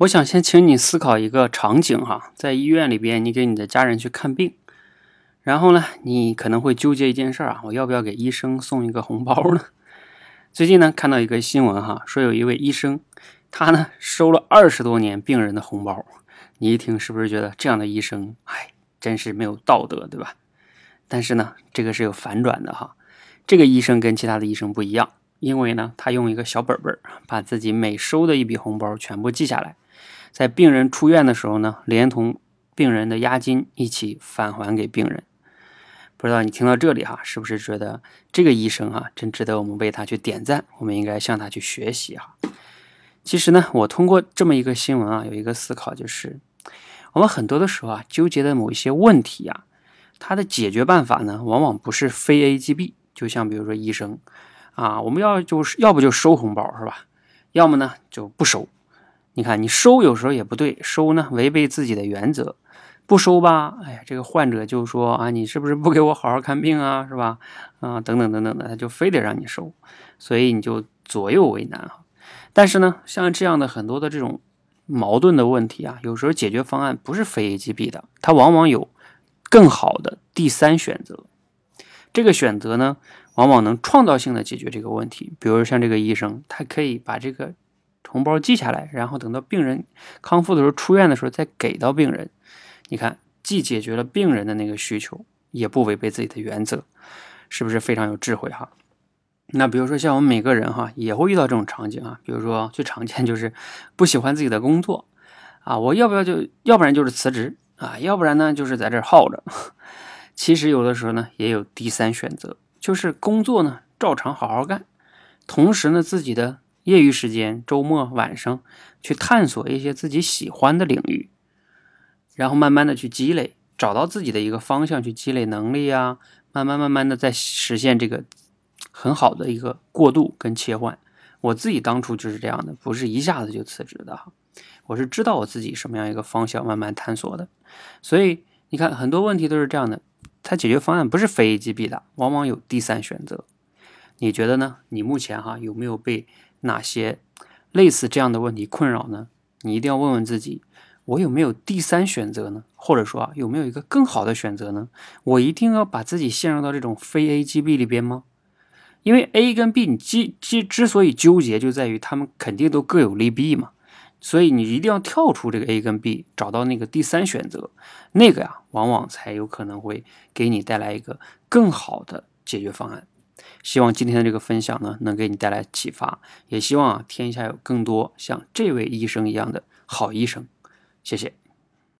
我想先请你思考一个场景哈，在医院里边，你给你的家人去看病，然后呢，你可能会纠结一件事啊，我要不要给医生送一个红包呢？最近呢，看到一个新闻哈，说有一位医生，他呢收了二十多年病人的红包，你一听是不是觉得这样的医生，哎，真是没有道德，对吧？但是呢，这个是有反转的哈，这个医生跟其他的医生不一样，因为呢，他用一个小本本把自己每收的一笔红包全部记下来。在病人出院的时候呢，连同病人的押金一起返还给病人。不知道你听到这里哈，是不是觉得这个医生啊，真值得我们为他去点赞？我们应该向他去学习哈。其实呢，我通过这么一个新闻啊，有一个思考，就是我们很多的时候啊，纠结的某一些问题啊，它的解决办法呢，往往不是非 A 即 B。就像比如说医生啊，我们要就是要不就收红包是吧？要么呢就不收。你看，你收有时候也不对，收呢违背自己的原则，不收吧，哎呀，这个患者就说啊，你是不是不给我好好看病啊，是吧？啊，等等等等的，他就非得让你收，所以你就左右为难啊。但是呢，像这样的很多的这种矛盾的问题啊，有时候解决方案不是非 A 即 B 的，它往往有更好的第三选择。这个选择呢，往往能创造性的解决这个问题。比如像这个医生，他可以把这个。红包记下来，然后等到病人康复的时候、出院的时候再给到病人。你看，既解决了病人的那个需求，也不违背自己的原则，是不是非常有智慧哈？那比如说像我们每个人哈，也会遇到这种场景啊。比如说最常见就是不喜欢自己的工作啊，我要不要就要不然就是辞职啊，要不然呢就是在这耗着。其实有的时候呢也有第三选择，就是工作呢照常好好干，同时呢自己的。业余时间、周末、晚上，去探索一些自己喜欢的领域，然后慢慢的去积累，找到自己的一个方向，去积累能力啊，慢慢慢慢的在实现这个很好的一个过渡跟切换。我自己当初就是这样的，不是一下子就辞职的哈，我是知道我自己什么样一个方向，慢慢探索的。所以你看，很多问题都是这样的，它解决方案不是非 A 即 B 的，往往有第三选择。你觉得呢？你目前哈有没有被？哪些类似这样的问题困扰呢？你一定要问问自己，我有没有第三选择呢？或者说啊，有没有一个更好的选择呢？我一定要把自己陷入到这种非 A 即 B 里边吗？因为 A 跟 B 你之之之所以纠结，就在于他们肯定都各有利弊嘛。所以你一定要跳出这个 A 跟 B，找到那个第三选择，那个呀，往往才有可能会给你带来一个更好的解决方案。希望今天的这个分享呢，能给你带来启发，也希望啊，天下有更多像这位医生一样的好医生。谢谢。